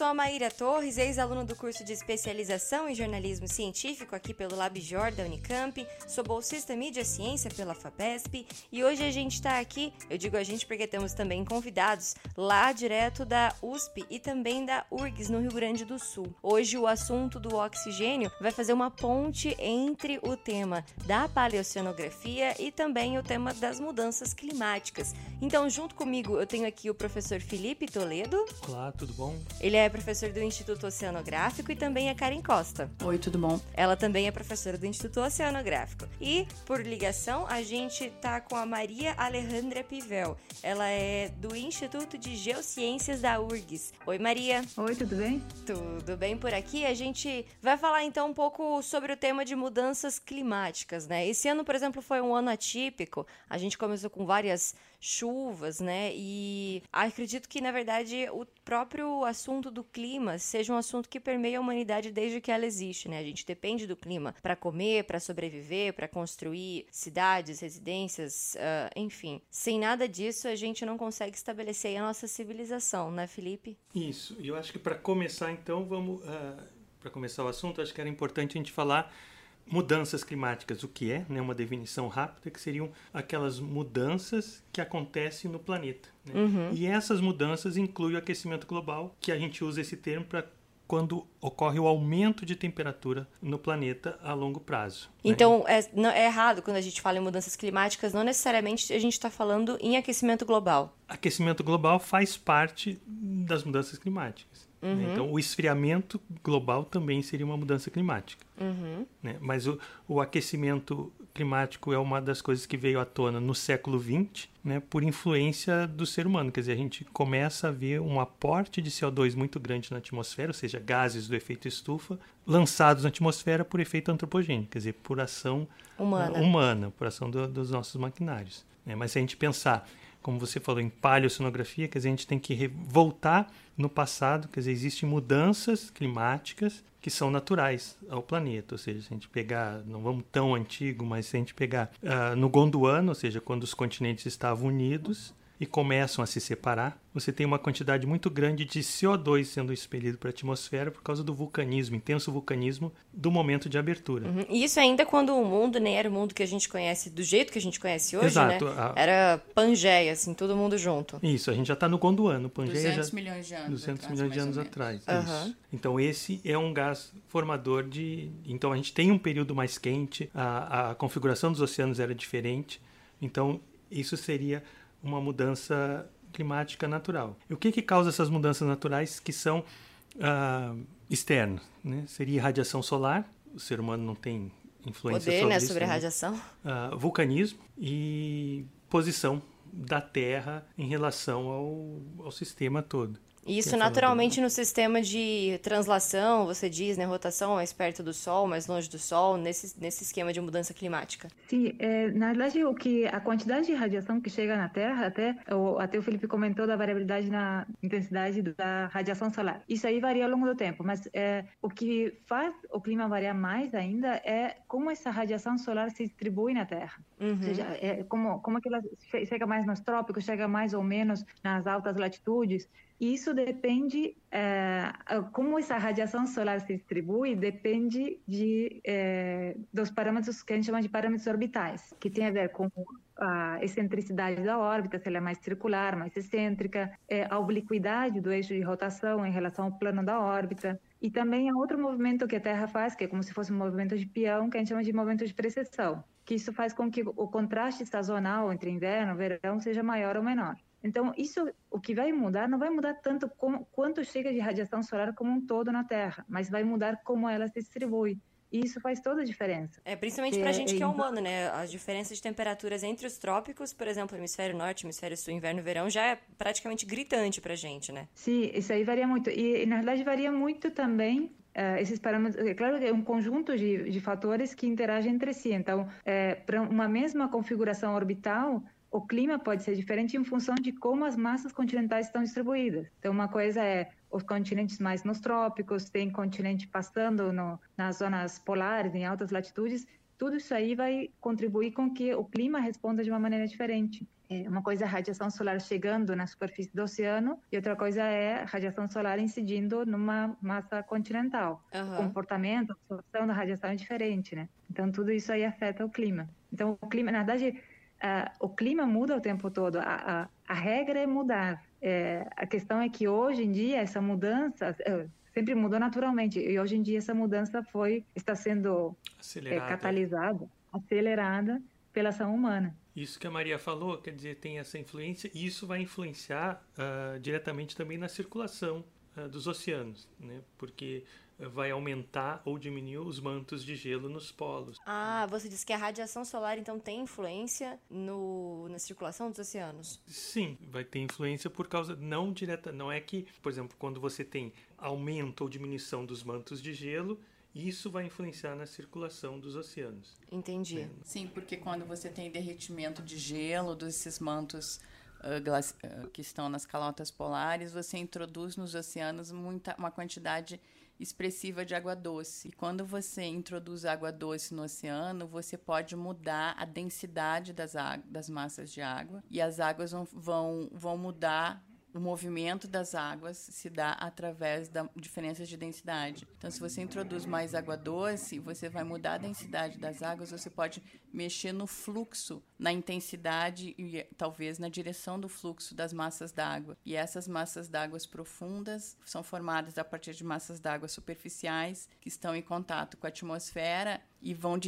Sou a Maíra Torres, ex-aluna do curso de especialização em jornalismo científico aqui pelo LabJor da Unicamp, sou bolsista Mídia Ciência pela FAPESP e hoje a gente está aqui, eu digo a gente porque temos também convidados lá direto da USP e também da URGS no Rio Grande do Sul. Hoje o assunto do oxigênio vai fazer uma ponte entre o tema da paleoceanografia e também o tema das mudanças climáticas. Então, junto comigo, eu tenho aqui o professor Felipe Toledo. Olá, tudo bom? Ele é professor do Instituto Oceanográfico e também é Karen Costa. Oi, tudo bom? Ela também é professora do Instituto Oceanográfico. E, por ligação, a gente tá com a Maria Alejandra Pivel. Ela é do Instituto de Geociências da URGS. Oi, Maria. Oi, tudo bem? Tudo bem por aqui. A gente vai falar então um pouco sobre o tema de mudanças climáticas, né? Esse ano, por exemplo, foi um ano atípico. A gente começou com várias chuvas, né? E acredito que, na verdade, o próprio assunto do clima seja um assunto que permeia a humanidade desde que ela existe, né? A gente depende do clima para comer, para sobreviver, para construir cidades, residências, uh, enfim. Sem nada disso, a gente não consegue estabelecer a nossa civilização, né, Felipe? Isso. E eu acho que para começar, então, vamos. Uh, para começar o assunto, acho que era importante a gente falar mudanças climáticas, o que é, né, uma definição rápida, que seriam aquelas mudanças que acontecem no planeta. Né? Uhum. E essas mudanças incluem o aquecimento global, que a gente usa esse termo para quando ocorre o aumento de temperatura no planeta a longo prazo. Né? Então, né? é, não, é errado quando a gente fala em mudanças climáticas, não necessariamente a gente está falando em aquecimento global. Aquecimento global faz parte das mudanças climáticas. Né? Uhum. Então, o esfriamento global também seria uma mudança climática. Uhum. Né? Mas o, o, aquecimento climático é uma das coisas que veio à tona no século XX, né, por influência do ser humano. Quer dizer, a gente começa a ver um aporte de CO2 muito grande na atmosfera, ou seja, gases do efeito estufa, lançados na atmosfera por efeito antropogênico, quer dizer, por ação humana, uh, humana por ação do, dos nossos maquinários. Né? Mas se a gente pensar como você falou, em paleocenografia, quer dizer, a gente tem que voltar no passado, quer dizer, existem mudanças climáticas que são naturais ao planeta, ou seja, se a gente pegar, não vamos tão antigo, mas se a gente pegar uh, no Gondwana, ou seja, quando os continentes estavam unidos, e começam a se separar, você tem uma quantidade muito grande de CO2 sendo expelido para a atmosfera por causa do vulcanismo, intenso vulcanismo do momento de abertura. Uhum. E isso ainda quando o mundo nem era o mundo que a gente conhece do jeito que a gente conhece hoje, Exato. né? A... Era Pangeia, assim, todo mundo junto. Isso, a gente já está no Gondwana. Pangeia 200 já... milhões de anos 200 atrás, milhões de anos atrás. Uhum. Então esse é um gás formador de... Então a gente tem um período mais quente, a, a configuração dos oceanos era diferente, então isso seria uma mudança climática natural. E o que, que causa essas mudanças naturais que são uh, externas? Né? Seria radiação solar, o ser humano não tem influência Poder, sobre né, isso. sobre a radiação. Uh, vulcanismo e posição da Terra em relação ao, ao sistema todo. Isso naturalmente no sistema de translação, você diz, né, rotação mais perto do Sol, mais longe do Sol, nesse, nesse esquema de mudança climática. Sim, é, na verdade o que a quantidade de radiação que chega na Terra, até o, até o Felipe comentou da variabilidade na intensidade da radiação solar. Isso aí varia ao longo do tempo, mas é, o que faz o clima variar mais ainda é como essa radiação solar se distribui na Terra. Uhum. Ou seja, é, como como que ela chega mais nos trópicos, chega mais ou menos nas altas latitudes. Isso depende, é, como essa radiação solar se distribui, depende de, é, dos parâmetros que a gente chama de parâmetros orbitais, que tem a ver com a excentricidade da órbita, se ela é mais circular, mais excêntrica, é, a obliquidade do eixo de rotação em relação ao plano da órbita, e também há outro movimento que a Terra faz, que é como se fosse um movimento de peão, que a gente chama de movimento de precessão, que isso faz com que o contraste sazonal entre inverno e verão seja maior ou menor. Então, isso, o que vai mudar, não vai mudar tanto como, quanto chega de radiação solar como um todo na Terra, mas vai mudar como ela se distribui. E isso faz toda a diferença. É, principalmente para a gente que é humano, né? As diferenças de temperaturas entre os trópicos, por exemplo, hemisfério norte, hemisfério sul, inverno e verão, já é praticamente gritante para a gente, né? Sim, isso aí varia muito. E, na verdade, varia muito também Uh, esses parâmetros, é claro que é um conjunto de, de fatores que interagem entre si. Então, é, para uma mesma configuração orbital, o clima pode ser diferente em função de como as massas continentais estão distribuídas. Então, uma coisa é os continentes mais nos trópicos, tem continente passando no, nas zonas polares, em altas latitudes, tudo isso aí vai contribuir com que o clima responda de uma maneira diferente. É, uma coisa é a radiação solar chegando na superfície do oceano e outra coisa é a radiação solar incidindo numa massa continental. Uhum. O comportamento, a absorção da radiação é diferente, né? Então tudo isso aí afeta o clima. Então o clima, na verdade, o clima muda o tempo todo. A, a, a regra é mudar. É, a questão é que hoje em dia essa mudança é, sempre mudou naturalmente e hoje em dia essa mudança foi está sendo é, catalisada, acelerada pela ação humana. Isso que a Maria falou, quer dizer, tem essa influência e isso vai influenciar uh, diretamente também na circulação uh, dos oceanos, né? Porque vai aumentar ou diminuir os mantos de gelo nos polos. Ah, você disse que a radiação solar então tem influência no, na circulação dos oceanos? Sim, vai ter influência por causa não direta, não é que, por exemplo, quando você tem aumento ou diminuição dos mantos de gelo, isso vai influenciar na circulação dos oceanos. Entendi. É. Sim, porque quando você tem derretimento de gelo desses mantos uh, que estão nas calotas polares, você introduz nos oceanos muita, uma quantidade expressiva de água doce. E quando você introduz água doce no oceano, você pode mudar a densidade das, das massas de água e as águas vão, vão, vão mudar o movimento das águas se dá através da diferenças de densidade. Então, se você introduz mais água doce, você vai mudar a densidade das águas, você pode mexer no fluxo, na intensidade e talvez na direção do fluxo das massas d'água. E essas massas d'água profundas são formadas a partir de massas d'água superficiais que estão em contato com a atmosfera e vão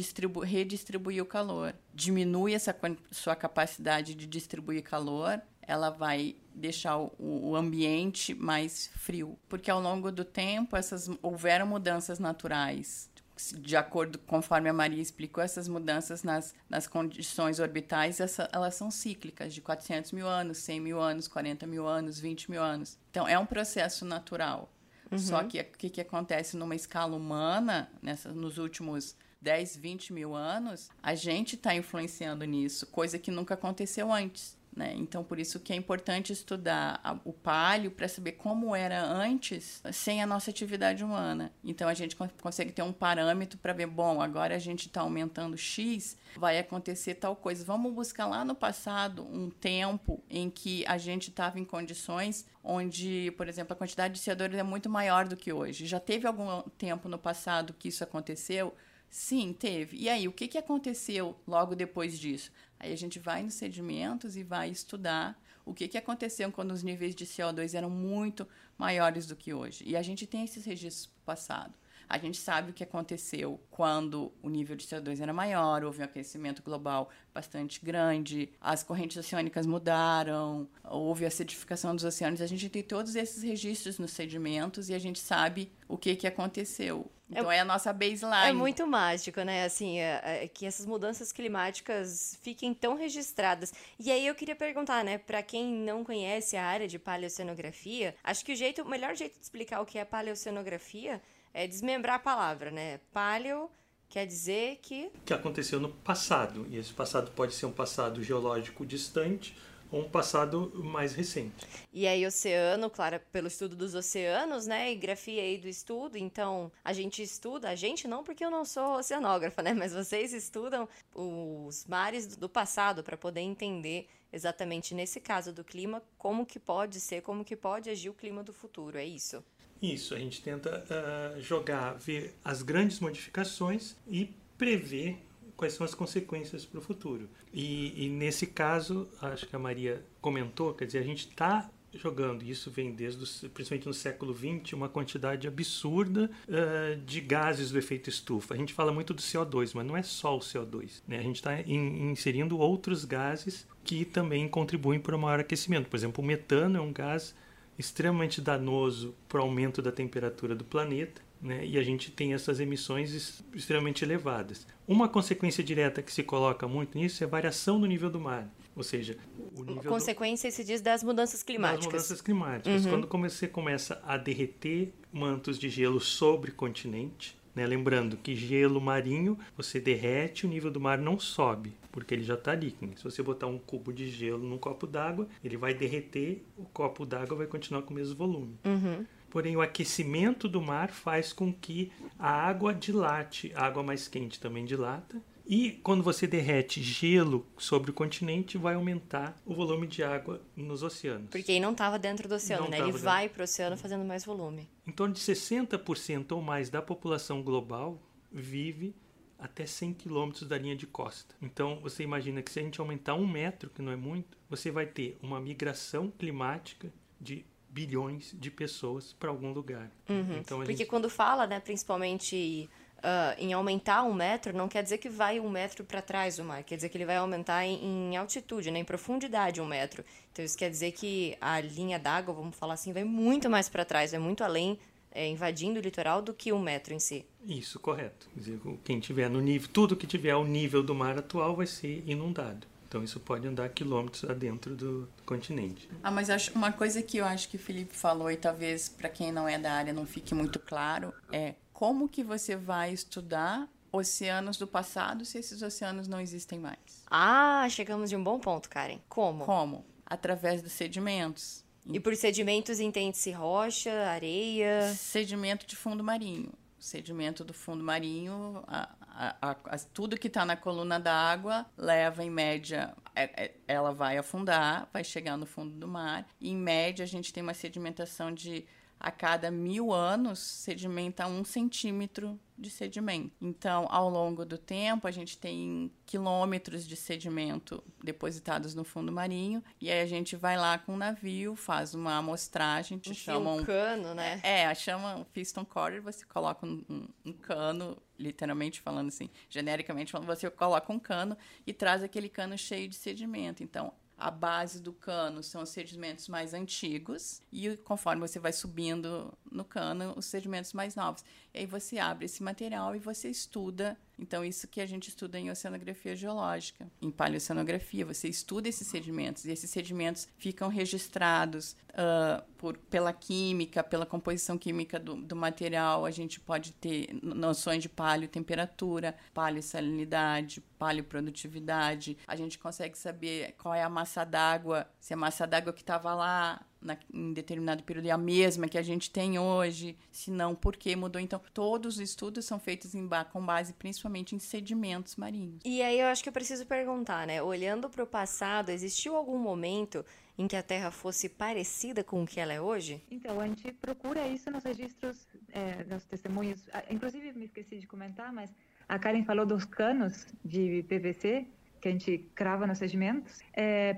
redistribuir o calor. Diminui essa sua capacidade de distribuir calor ela vai deixar o, o, ambiente mais frio, porque ao longo do tempo essas houveram mudanças naturais. De acordo conforme a Maria explicou, essas mudanças nas, nas condições orbitais, essa, elas são cíclicas, de 400 mil anos, 100 mil anos, 40 mil anos, 20 mil anos. Então, é um processo natural. Uhum. Só que o que, que acontece numa escala humana, nessa, nos últimos 10, 20 mil anos, a gente está influenciando nisso, coisa que nunca aconteceu antes. Né? Então, por isso que é importante estudar a, o palio para saber como era antes, sem a nossa atividade humana. Então, a gente consegue ter um parâmetro para ver, bom, agora a gente está aumentando X, vai acontecer tal coisa. Vamos buscar lá no passado um tempo em que a gente estava em condições onde, por exemplo, a quantidade de CO2 é muito maior do que hoje. Já teve algum tempo no passado que isso aconteceu? Sim, teve. E aí, o que, que aconteceu logo depois disso? Aí a gente vai nos sedimentos e vai estudar o que, que aconteceu quando os níveis de CO2 eram muito maiores do que hoje. E a gente tem esses registros do passado. A gente sabe o que aconteceu quando o nível de CO2 era maior, houve um aquecimento global bastante grande, as correntes oceânicas mudaram, houve acidificação dos oceanos. A gente tem todos esses registros nos sedimentos e a gente sabe o que, que aconteceu. Então é, é a nossa baseline. É muito mágico, né? Assim, é, é, que essas mudanças climáticas fiquem tão registradas. E aí eu queria perguntar, né, para quem não conhece a área de paleocenografia, acho que o jeito, o melhor jeito de explicar o que é paleocenografia é desmembrar a palavra, né? Paleo quer dizer que. Que aconteceu no passado. E esse passado pode ser um passado geológico distante ou um passado mais recente. E aí, oceano, claro, pelo estudo dos oceanos, né? E grafia aí do estudo. Então, a gente estuda, a gente não, porque eu não sou oceanógrafa, né? Mas vocês estudam os mares do passado para poder entender exatamente nesse caso do clima como que pode ser, como que pode agir o clima do futuro. É isso? Isso, a gente tenta uh, jogar, ver as grandes modificações e prever quais são as consequências para o futuro. E, e, nesse caso, acho que a Maria comentou, quer dizer, a gente está jogando, isso vem desde, principalmente no século XX, uma quantidade absurda uh, de gases do efeito estufa. A gente fala muito do CO2, mas não é só o CO2. Né? A gente está in, inserindo outros gases que também contribuem para o maior aquecimento. Por exemplo, o metano é um gás extremamente danoso para o aumento da temperatura do planeta. Né? E a gente tem essas emissões extremamente elevadas. Uma consequência direta que se coloca muito nisso é a variação do nível do mar. Ou seja, o nível consequência do... se diz das mudanças climáticas. Das mudanças climáticas. Uhum. Quando você começa a derreter mantos de gelo sobre o continente, Né? Lembrando que gelo marinho, você derrete, o nível do mar não sobe, porque ele já está líquido. Se você botar um cubo de gelo num copo d'água, ele vai derreter, o copo d'água vai continuar com o mesmo volume. Uhum. Porém, o aquecimento do mar faz com que a água dilate, a água mais quente também dilata, e quando você derrete gelo sobre o continente, vai aumentar o volume de água nos oceanos. Porque ele não estava dentro do oceano, Não né? Ele tava vai para o oceano fazendo mais volume. Em torno de 60% ou mais da população global vive até 100 quilômetros da linha de costa. Então, você imagina que se a gente aumentar um metro, que não é muito, você vai ter uma migração climática de bilhões de pessoas para algum lugar. Então, a Porque gente... quando fala, né, principalmente ah, em aumentar um metro, não quer dizer que vai um metro para trás do mar, quer dizer que ele vai aumentar em, em altitude, né, em profundidade um metro. Então isso quer dizer que a linha d'água, vamos falar assim, vai muito mais para trás, vai muito além, é, invadindo o litoral do que um metro em si. Isso, correto. Quer dizer, quem tiver no nível, tudo que tiver ao nível do mar atual vai ser inundado. Então isso pode andar quilômetros adentro do continente. Ah, mas acho uma coisa que eu acho que o Felipe falou e talvez para quem não é da área não fique muito claro é como que você vai estudar oceanos do passado se esses oceanos não existem mais. Ah, chegamos de um bom ponto, Karen. Como? Como? Através dos sedimentos. E por sedimentos entende-se rocha, areia. Sedimento de fundo marinho. Sedimento do fundo marinho, a- a- a- tudo que está na coluna d'água leva, em média, é- é- ela vai afundar, vai chegar no fundo do mar. E, em média, a gente tem uma sedimentação de, a cada mil anos, sedimenta um centímetro de sedimento. Então, ao longo do tempo, a gente tem quilômetros de sedimento depositados no fundo marinho. E aí a gente vai lá com o navio, faz uma amostragem, te Enfia chamam um cano, né? é, chama o piston corer, você coloca um, um- um cano, literalmente falando assim, genericamente falando, você coloca um cano e traz aquele cano cheio de sedimento. Então, a base do cano são os sedimentos mais antigos e conforme você vai subindo no cano, os sedimentos mais novos. E aí você abre esse material e você estuda. Então, isso que a gente estuda em oceanografia geológica, em paleoceanografia, você estuda esses sedimentos e esses sedimentos ficam registrados ah, por, pela química, pela composição química do, do material. A gente pode ter noções de paleotemperatura, paleosalinidade, paleoprodutividade. A gente consegue saber qual é a massa d'água, se a massa d'água que estava lá na, em determinado período é a mesma que a gente tem hoje, se não, por que mudou. Então, todos os estudos são feitos em com base principalmente em sedimentos marinhos. E aí eu acho que eu preciso perguntar, né? Olhando para o passado, existiu algum momento em que a Terra fosse parecida com o que ela é hoje? Então, a gente procura isso nos registros, eh, nos testemunhos. Ah, Inclusive, me esqueci de comentar, mas a Karen falou dos canos de PVC que a gente crava nos sedimentos,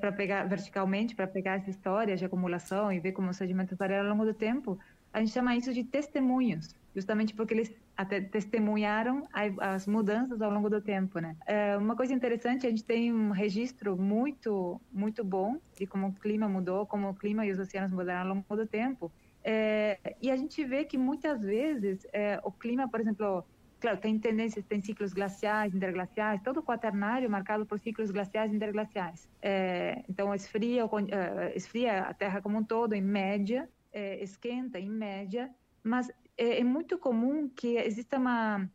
para pegar verticalmente, para pegar as histórias de acumulação e ver como os sedimentos variaram ao longo do tempo. A gente chama isso de testemunhos, justamente porque eles até testemunharam as mudanças ao longo do tempo, né? É, uma coisa interessante, a gente tem um registro muito, muito bom de como o clima mudou, como o clima e os oceanos mudaram ao longo do tempo. É, e a gente vê que muitas vezes é, o clima, por exemplo, claro, tem tendências, tem ciclos glaciais, interglaciais, todo o quaternário marcado por ciclos glaciais e interglaciais. É, então, esfria, eh, esfria a Terra como um todo, em média, eh, esquenta em média, mas é, é muito comum que exista uma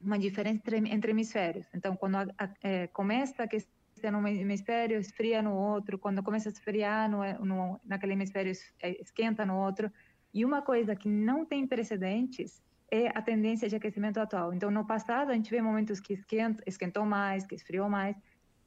uma diferença entre, entre hemisférios. Então, quando a, a, eh, começa a aquecer num hemisfério, esfria no outro. Quando começa a esfriar no, no, naquele hemisfério, eh, esquenta no outro. E uma coisa que não tem precedentes é a tendência de aquecimento atual. Então, no passado, a gente vê momentos que esquenta, esquentou mais, que esfriou mais,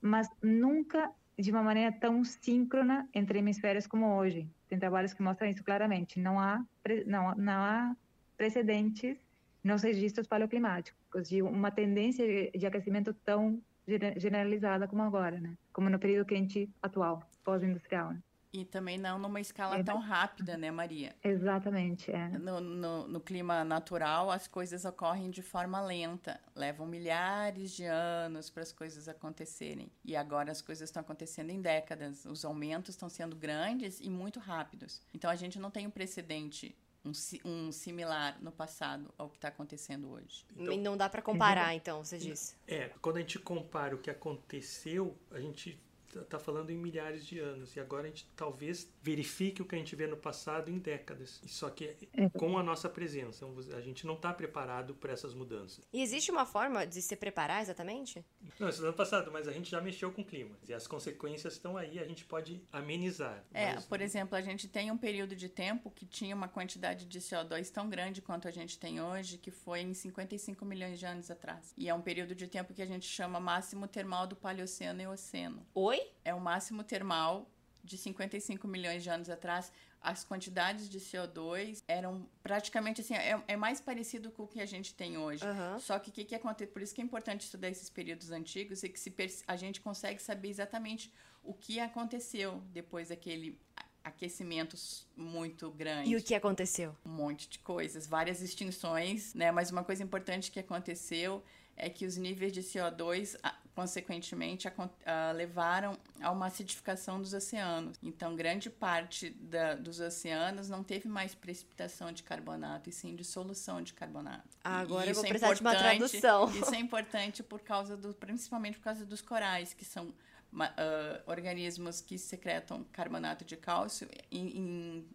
mas nunca de uma maneira tão síncrona entre hemisférios como hoje. Tem trabalhos que mostram isso claramente. Não há, não, não há precedentes nos registros paleoclimáticos de uma tendência de- aquecimento tão gene- generalizada como agora, né? Como no período quente atual, pós-industrial. né? E também não numa escala É. tão rápida, né, Maria? Exatamente, é. No, no, no clima natural, as coisas ocorrem de forma lenta. Levam milhares de anos para as coisas acontecerem. E agora as coisas estão acontecendo em décadas. Os aumentos estão sendo grandes e muito rápidos. Então a gente não tem um precedente, um, si- um similar no passado ao que está acontecendo hoje. Então- E não dá para comparar, então, você disse. É, quando a gente compara o que aconteceu, a gente está falando em milhares de anos e agora a gente talvez verifique o que a gente vê no passado em décadas. Só que é. com a nossa presença, a gente não está preparado para essas mudanças. E existe uma forma de se preparar exatamente? Não, isso é ano passado, mas a gente já mexeu com o clima e as consequências estão aí. A gente pode amenizar. É, mas... por exemplo, a gente tem um período de tempo que tinha uma quantidade de CO2 tão grande quanto a gente tem hoje, que foi em 55 milhões de anos atrás. E é um período de tempo que a gente chama máximo termal do Paleoceno e Eoceno. Oi? É o máximo termal de 55 milhões de anos atrás, as quantidades de CO2 eram praticamente assim, é, é mais parecido com o que a gente tem hoje. Uhum. Só que o que, que acontece? Por isso que é importante estudar esses períodos antigos e que se, a gente consegue saber exatamente o que aconteceu depois daquele aquecimentos muito grande. E o que aconteceu? Um monte de coisas, várias extinções, né? Mas uma coisa importante que aconteceu é que os níveis de CO2, consequentemente, a, a, levaram a uma acidificação dos oceanos. Então, grande parte da, dos oceanos não teve mais precipitação de carbonato, e sim dissolução de carbonato. Ah, agora eu vou é precisar de uma tradução. Isso é importante por causa do, principalmente por causa dos corais, que são uh, organismos que secretam carbonato de cálcio em, em,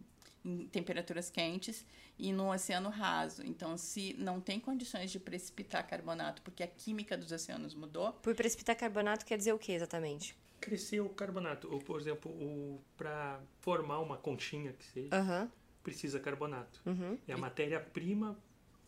em, temperaturas quentes e no oceano raso. Então, se não tem condições de precipitar carbonato, porque a química dos oceanos mudou. Por precipitar carbonato quer dizer o que exatamente? Crescer o carbonato. Ou, por exemplo, o, para formar uma conchinha que seja, uhum. precisa carbonato. Uhum. É a matéria-prima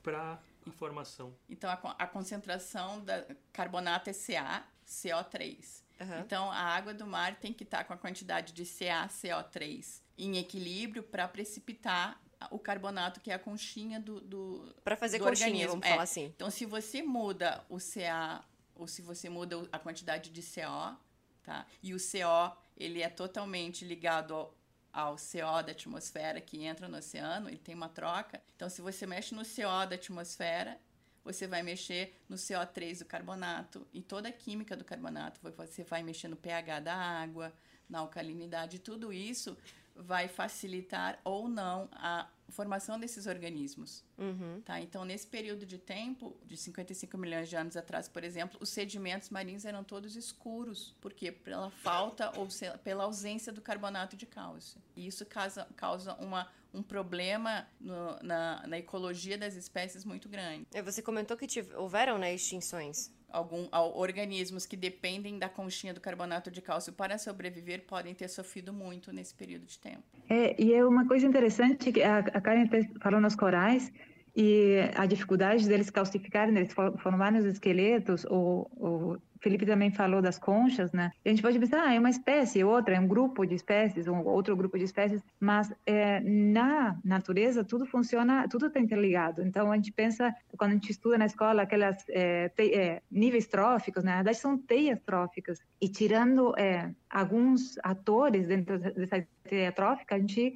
para informação. Então, a, a concentração da carbonato é Ca, CO3. Uhum. Então, a água do mar tem que estar com a quantidade de CaCO3 em equilíbrio para precipitar o carbonato, que é a conchinha do, do Para fazer do conchinha, organismo. vamos é. falar assim. Então, se você muda o Ca, ou se você muda a quantidade de CO, tá? E o CO, ele é totalmente ligado ao, ao CO da atmosfera que entra no oceano, ele tem uma troca. Então, se você mexe no CO da atmosfera, você vai mexer no CO3 do carbonato e toda a química do carbonato. Você vai mexer no pH da água, na alcalinidade, tudo isso vai facilitar ou não a formação desses organismos. Uhum. Tá? Então, nesse período de tempo, de 55 milhões de anos atrás, por exemplo, os sedimentos marinhos eram todos escuros. Por quê? Pela falta ou pela ausência do carbonato de cálcio. E isso causa, causa uma um problema no, na, na, ecologia das espécies muito grande. É, você comentou que tive, houveram né, extinções. Algum, organismos que dependem da conchinha do carbonato de cálcio para sobreviver podem ter sofrido muito nesse período de tempo. É, e é uma coisa interessante que a, a Karen falou nos corais, e a dificuldade deles calcificarem, deles formarem os esqueletos, ou Felipe também falou das conchas, né? A gente pode pensar, ah, é uma espécie, outra, é um grupo de espécies, um outro grupo de espécies, mas é, na natureza tudo funciona, tudo está interligado. Então a gente pensa, quando a gente estuda na escola, aquelas é, te, é, níveis tróficos, né? na verdade são teias tróficas. E tirando é, alguns atores dentro dessa teia trófica, a gente,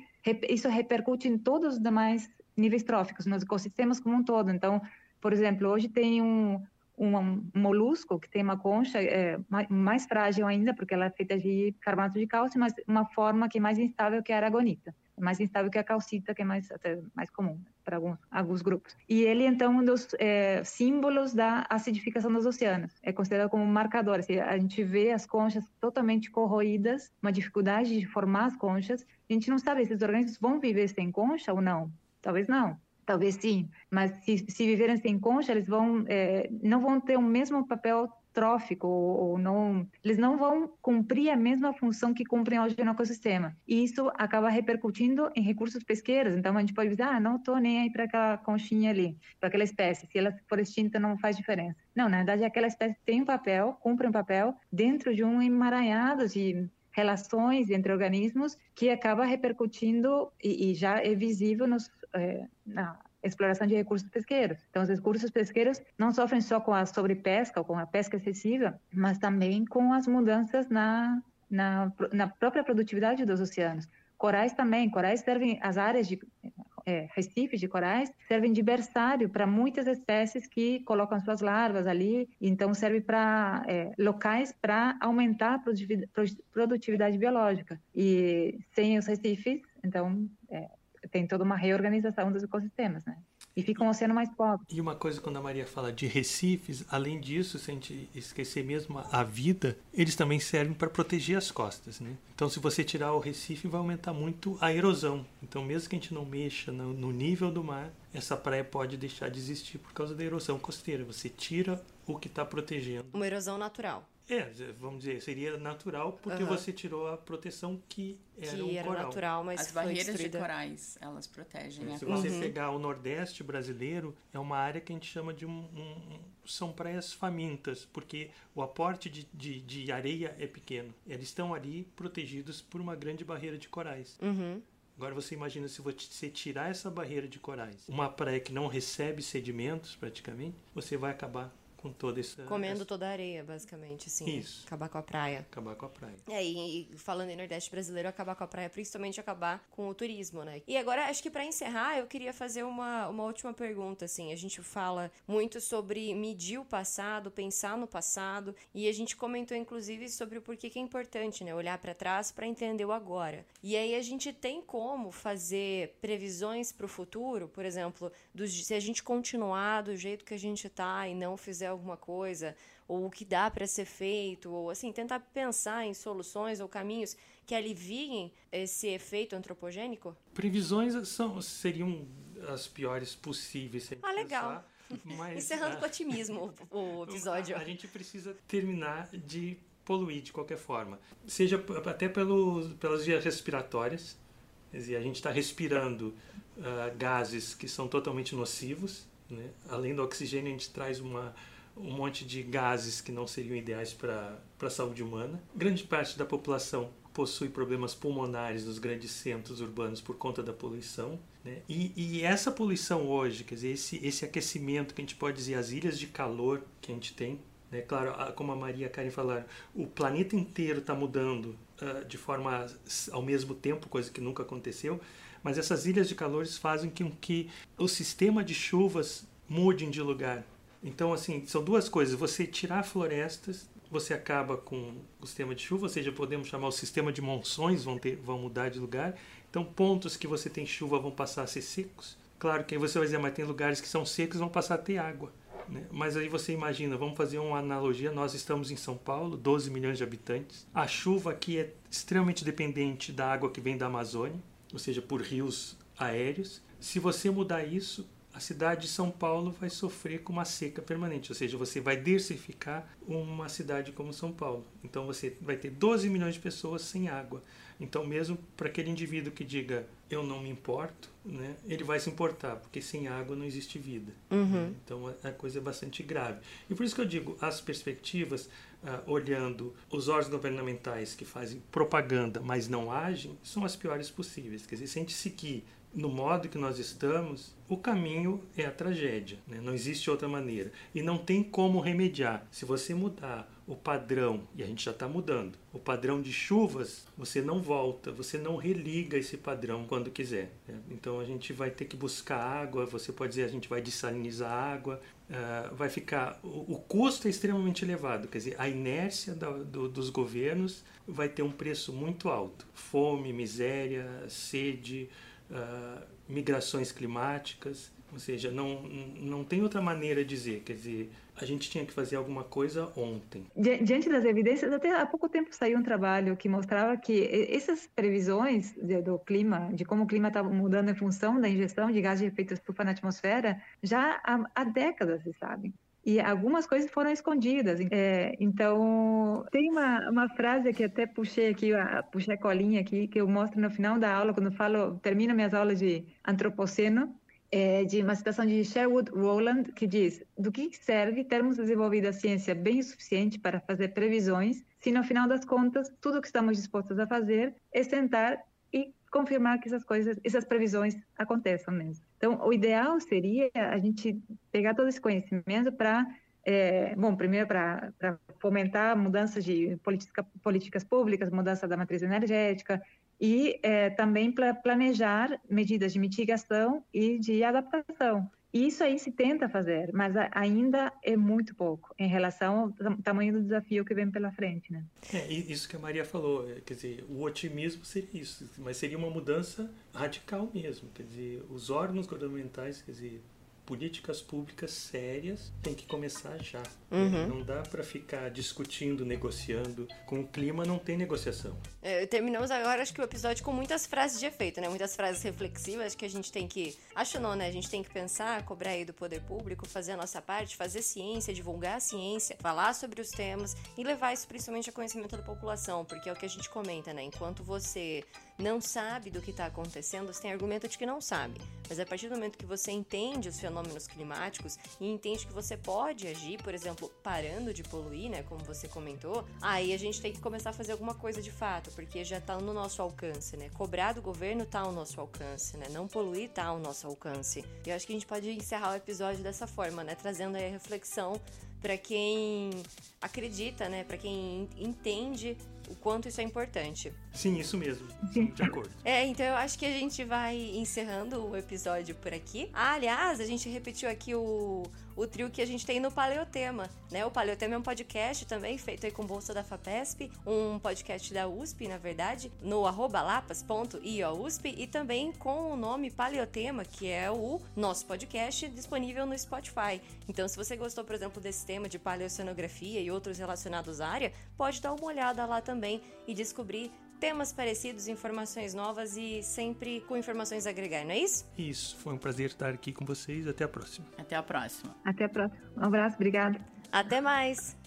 isso repercute em todos os demais níveis tróficos, nos ecossistemas como um todo. Então, por exemplo, hoje tem um, um molusco que tem uma concha é, mais frágil ainda, porque ela é feita de carbonato de cálcio, mas uma forma que é mais instável que a aragonita. É mais instável que a calcita, que é mais, até mais comum para alguns, alguns grupos. E ele, então, um dos é, símbolos da acidificação dos oceanos. É considerado como um marcador. Assim, a gente vê as conchas totalmente corroídas, uma dificuldade de formar as conchas. A gente não sabe se esses organismos vão viver sem concha ou não. Talvez não. Talvez sim, mas se, se viverem sem concha, eles vão é, não vão ter o mesmo papel trófico ou, ou, não, eles não vão cumprir a mesma função que cumprem hoje no ecossistema. E isso acaba repercutindo em recursos pesqueiros. Então a gente pode dizer, ah, não estou nem aí para aquela conchinha ali, para aquela espécie. Se ela for extinta, não faz diferença. Não, na verdade, aquela espécie tem um papel, cumpre um papel dentro de um emaranhado de relações entre organismos que acaba repercutindo e, e já é visível nos, é, na exploração de recursos pesqueiros. Então, os recursos pesqueiros não sofrem só com a sobrepesca ou com a pesca excessiva, mas também com as mudanças na, na, na própria produtividade dos oceanos. Corais também, corais servem, as áreas de é, recifes de corais servem de berçário para muitas espécies que colocam suas larvas ali, então serve para é, locais para aumentar a produtividade biológica. E sem os recifes, então é, tem toda uma reorganização dos ecossistemas, né? E fica um oceano mais pobre. E uma coisa, quando a Maria fala de recifes, além disso, se a gente esquecer mesmo a vida, eles também servem para proteger as costas. Né? Então, se você tirar o recife, vai aumentar muito a erosão. Então, mesmo que a gente não mexa no, no nível do mar, essa praia pode deixar de existir por causa da erosão costeira. Você tira o que está protegendo. Uma erosão natural. É, vamos dizer, seria natural porque uhum. você tirou a proteção que era que um era coral. natural, mas as barreiras de corais elas protegem. Se você uhum. pegar o Nordeste brasileiro, é uma área que a gente chama de um, um, são praias famintas, porque o aporte de, de, de, areia é pequeno. Eles estão ali protegidos por uma grande barreira de corais. Uhum. Agora você imagina se você tirar essa barreira de corais, uma praia que não recebe sedimentos praticamente, você vai acabar com toda essa. Comendo toda a areia, basicamente, assim. Isso. Acabar com a praia. Acabar com a praia. É, e, e, falando em Nordeste brasileiro, acabar com a praia, principalmente acabar com o turismo, né? E agora, acho que para encerrar, eu queria fazer uma, uma última pergunta, assim. A gente fala muito sobre medir o passado, pensar no passado, e a gente comentou, inclusive, sobre o porquê que é importante, né? Olhar para trás para entender o agora. E aí a gente tem como fazer previsões para o futuro, por exemplo, do, se a gente continuar do jeito que a gente tá e não fizer alguma coisa, ou o que dá para ser feito, ou assim, tentar pensar em soluções ou caminhos que aliviem esse efeito antropogênico? Previsões são, seriam as piores possíveis. Ah, legal. Pensar, mas, Encerrando com otimismo o episódio. A, a gente precisa terminar de poluir de qualquer forma. Seja até pelo, pelas vias respiratórias. Quer dizer, a gente está respirando uh, gases que são totalmente nocivos. Né? Além do oxigênio, a gente traz uma, um monte de gases que não seriam ideais para a saúde humana. Grande parte da população possui problemas pulmonares nos grandes centros urbanos por conta da poluição. Né? E, e, essa poluição hoje, quer dizer, esse, esse aquecimento que a gente pode dizer, as ilhas de calor que a gente tem, né? claro, como a Maria e a Karen falaram, o planeta inteiro está mudando uh, de forma ao mesmo tempo, coisa que nunca aconteceu, mas essas ilhas de calores fazem com que o sistema de chuvas mudem de lugar. Então, assim, são duas coisas. Você tirar florestas, você acaba com o sistema de chuva, ou seja, podemos chamar o sistema de monções vão, ter, vão mudar de lugar. Então, pontos que você tem chuva vão passar a ser secos. Claro que aí você vai dizer, mas tem lugares que são secos vão passar a ter água. Né? Mas aí você imagina, vamos fazer uma analogia, nós estamos em São Paulo, 12 milhões de habitantes. A chuva aqui é extremamente dependente da água que vem da Amazônia ou seja, por rios aéreos. Se você mudar isso, cidade de São Paulo vai sofrer com uma seca permanente, ou seja, você vai diversificar uma cidade como São Paulo. Então você vai ter 12 milhões de pessoas sem água. Então, mesmo para aquele indivíduo que diga eu não me importo, né, ele vai se importar, porque sem água não existe vida. Uhum. Então, a coisa é bastante grave. E por isso que eu digo, as perspectivas, ah, olhando os órgãos governamentais que fazem propaganda, mas não agem, são as piores possíveis. Quer dizer, se a gente seguir no modo que nós estamos, o caminho é a tragédia. Né? Não existe outra maneira. E não tem como remediar. Se você mudar o padrão, e a gente já está mudando, o padrão de chuvas, você não volta, você não religa esse padrão quando quiser. Né? Então a gente vai ter que buscar água, você pode dizer a gente vai dessalinizar água, uh, vai ficar. O, o, custo é extremamente elevado, quer dizer, a inércia da, do, dos governos vai ter um preço muito alto. Fome, miséria, sede uh, migrações climáticas, ou seja, não, não tem outra maneira de dizer, quer dizer, a gente tinha que fazer alguma coisa ontem. Diante das evidências, até há pouco tempo saiu um trabalho que mostrava que essas previsões do clima, de como o clima está mudando em função da ingestão de gases de efeito estufa na atmosfera, já há, há décadas se sabe e algumas coisas foram escondidas. É, então, tem uma, uma frase que até puxei aqui, puxei a colinha aqui, que eu mostro no final da aula, quando falo, termino minhas aulas de antropoceno, é, de uma citação de Sherwood Rowland, que diz: Do que serve termos desenvolvido a ciência bem o suficiente para fazer previsões, se no final das contas, tudo o que estamos dispostos a fazer é sentar e confirmar que essas coisas, essas previsões aconteçam mesmo. Então, o ideal seria a gente pegar todo esse conhecimento para, é, bom, primeiro para fomentar mudanças de política, políticas públicas, mudança da matriz energética e é, também para planejar medidas de mitigação e de adaptação. Isso aí se tenta fazer, mas ainda é muito pouco em relação ao tamanho do desafio que vem pela frente, né? É, isso que a Maria falou, é, quer dizer, o otimismo seria isso, mas seria uma mudança radical mesmo, quer dizer, os órgãos governamentais, quer dizer, políticas públicas sérias tem que começar já. Uhum. Não dá para ficar discutindo, negociando. Com o clima não tem negociação. É, terminamos agora, acho que o episódio com muitas frases de efeito, né? Muitas frases reflexivas que a gente tem que. Acho não, né? A gente tem que pensar, cobrar aí do poder público, fazer a nossa parte, fazer ciência, divulgar a ciência, falar sobre os temas e levar isso principalmente a conhecimento da população, porque é o que a gente comenta, né? Enquanto você não sabe do que está acontecendo, você tem argumento de que não sabe. Mas a partir do momento que você entende os fenômenos climáticos e entende que você pode agir, por exemplo, parando de poluir, né, como você comentou, aí a gente tem que começar a fazer alguma coisa de fato, porque já está no nosso alcance, né? Cobrar do governo está ao nosso alcance, né? Não poluir está ao nosso alcance. E eu acho que a gente pode encerrar o episódio dessa forma, né, trazendo aí a reflexão para quem acredita, né, para quem entende o quanto isso é importante. Sim, isso mesmo. Sim, de acordo. É, então eu acho que a gente vai encerrando o episódio por aqui. Ah, aliás, a gente repetiu aqui o, o trio que a gente tem no Paleotema, né? O Paleotema é um podcast também feito aí com bolsa da FAPESP, um podcast da USP, na verdade, no arroba lapas.iosp e também com o nome Paleotema, que é o nosso podcast disponível no Spotify. Então, se você gostou, por exemplo, desse tema de paleocenografia e outros relacionados à área, pode dar uma olhada lá também e descobrir temas parecidos, informações novas e sempre com informações a agregar, não é isso? Isso, foi um prazer estar aqui com vocês. Até a próxima. Até a próxima. Até a próxima. Um abraço, obrigada. Até mais.